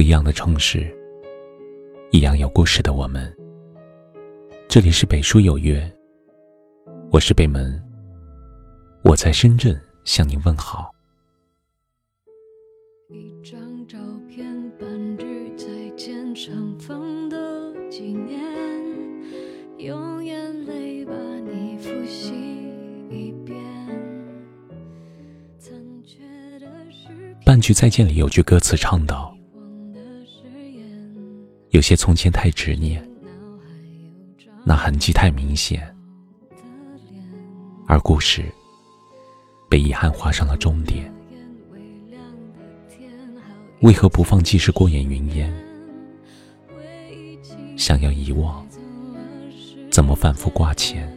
不一样的城市，一样有故事的我们。这里是北书有约，我是北门，我在深圳向您问好。一张照片，半句再见，相逢的纪念，用眼泪把你复习一遍。残缺的诗半句再见里有句歌词唱道遗忘的誓言，：“有些从前太执念，那痕迹太明显，而故事被遗憾画上了终点。为何不放即是过眼云烟？想要遗忘，怎么反复挂牵？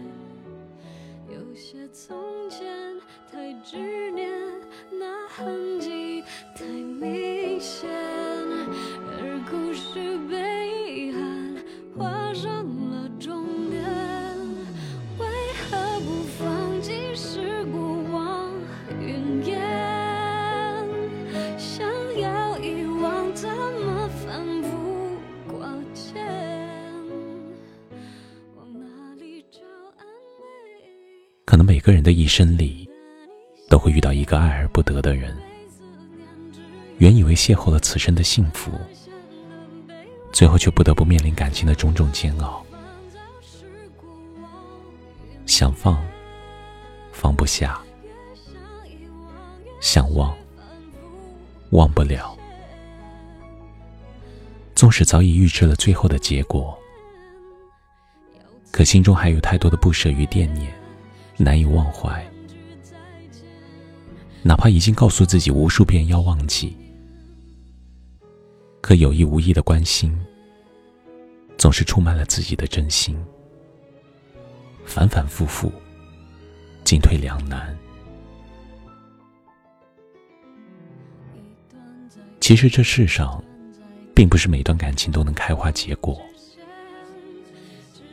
可能每个人的一生里，都会遇到一个爱而不得的人。原以为邂逅了此生的幸福，最后却不得不面临感情的种种煎熬。想放，放不下；想忘，忘不了。纵使早已预知了最后的结果，可心中还有太多的不舍与惦念，难以忘怀。哪怕已经告诉自己无数遍要忘记，可有意无意的关心，总是出卖了自己的真心。反反复复，进退两难。其实这世上，并不是每段感情都能开花结果，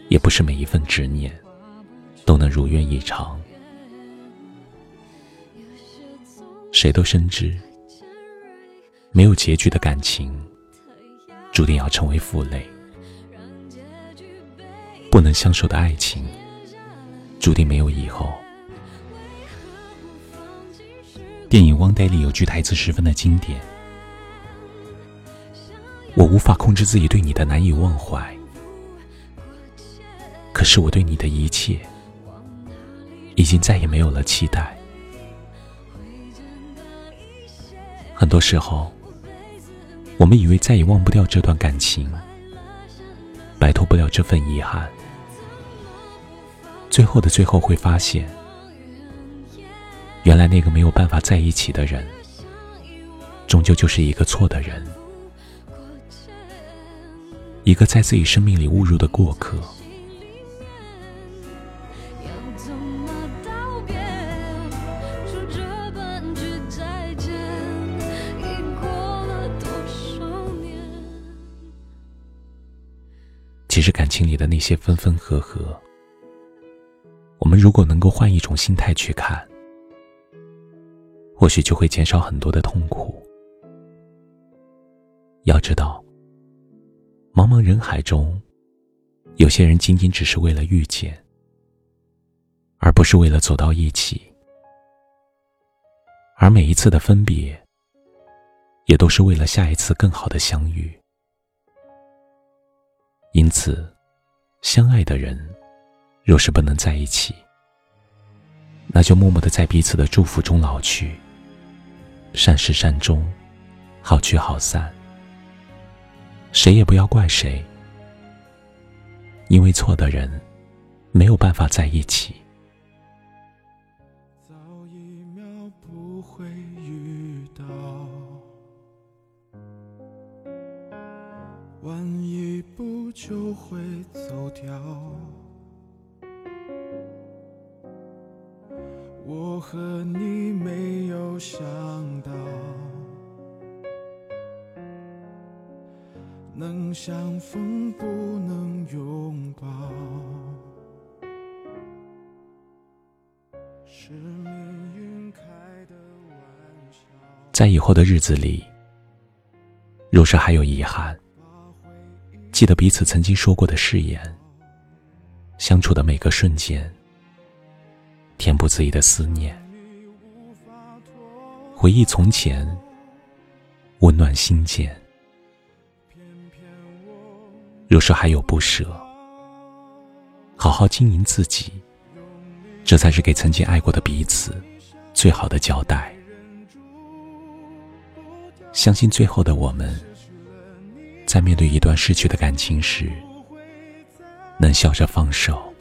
也不是每一份执念都能如愿以偿。谁都深知，没有结局的感情，注定要成为负累；不能相守的爱情，注定没有以后。电影《One Day》里有句台词十分的经典：“我无法控制自己对你的难以忘怀，可是我对你的一切，已经再也没有了期待。”很多时候，我们以为再也忘不掉这段感情，摆脱不了这份遗憾，最后的最后会发现，原来那个没有办法在一起的人，终究就是一个错的人，一个在自己生命里误入的过客。其实感情里的那些分分合合，我们如果能够换一种心态去看，或许就会减少很多的痛苦。要知道，茫茫人海中，有些人仅仅只是为了遇见，而不是为了走到一起，而每一次的分别，也都是为了下一次更好的相遇。因此，相爱的人，若是不能在一起，那就默默的在彼此的祝福中老去，善始善终，好聚好散。谁也不要怪谁，因为错的人没有办法在一起。晚一步就会走掉。我和你没有想到，能相逢不能拥抱。是命运开的玩笑。在以后的日子里，若是还有遗憾，记得彼此曾经说过的誓言。相处的每个瞬间，填补自己的思念，回忆从前，温暖心间。若是还有不舍，好好经营自己，这才是给曾经爱过的彼此最好的交代。相信最后的我们，在面对一段逝去的感情时，能笑着放手，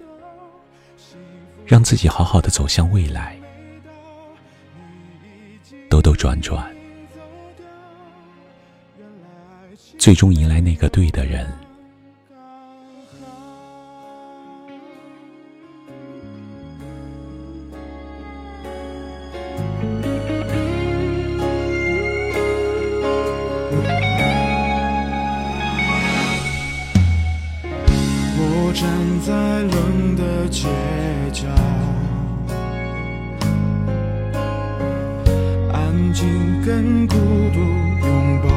让自己好好的走向未来。兜兜转转，最终迎来那个对的人。我站在冷的街角，安静跟孤独拥抱。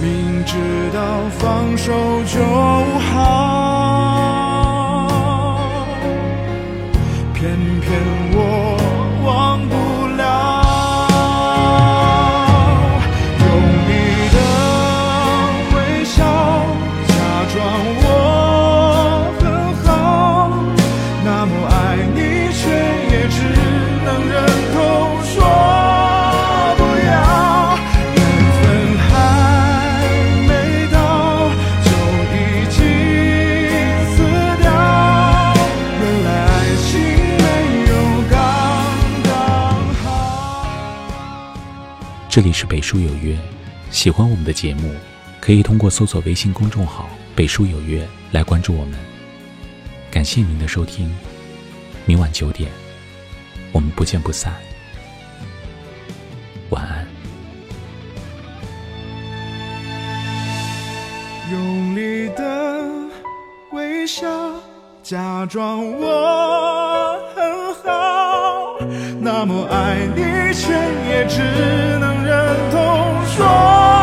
明知道放手就好，偏偏让我很好，那么爱你却也只能忍痛说不要。缘分还没到，就已经死掉。原来爱情没有刚刚好。这里是北叔有约，喜欢我们的节目可以通过搜索微信公众号。北书有约”来关注我们。感谢您的收听，明晚九点，我们不见不散。晚安。用力的微笑，假装我很好，那么爱你，却也只能忍痛。说。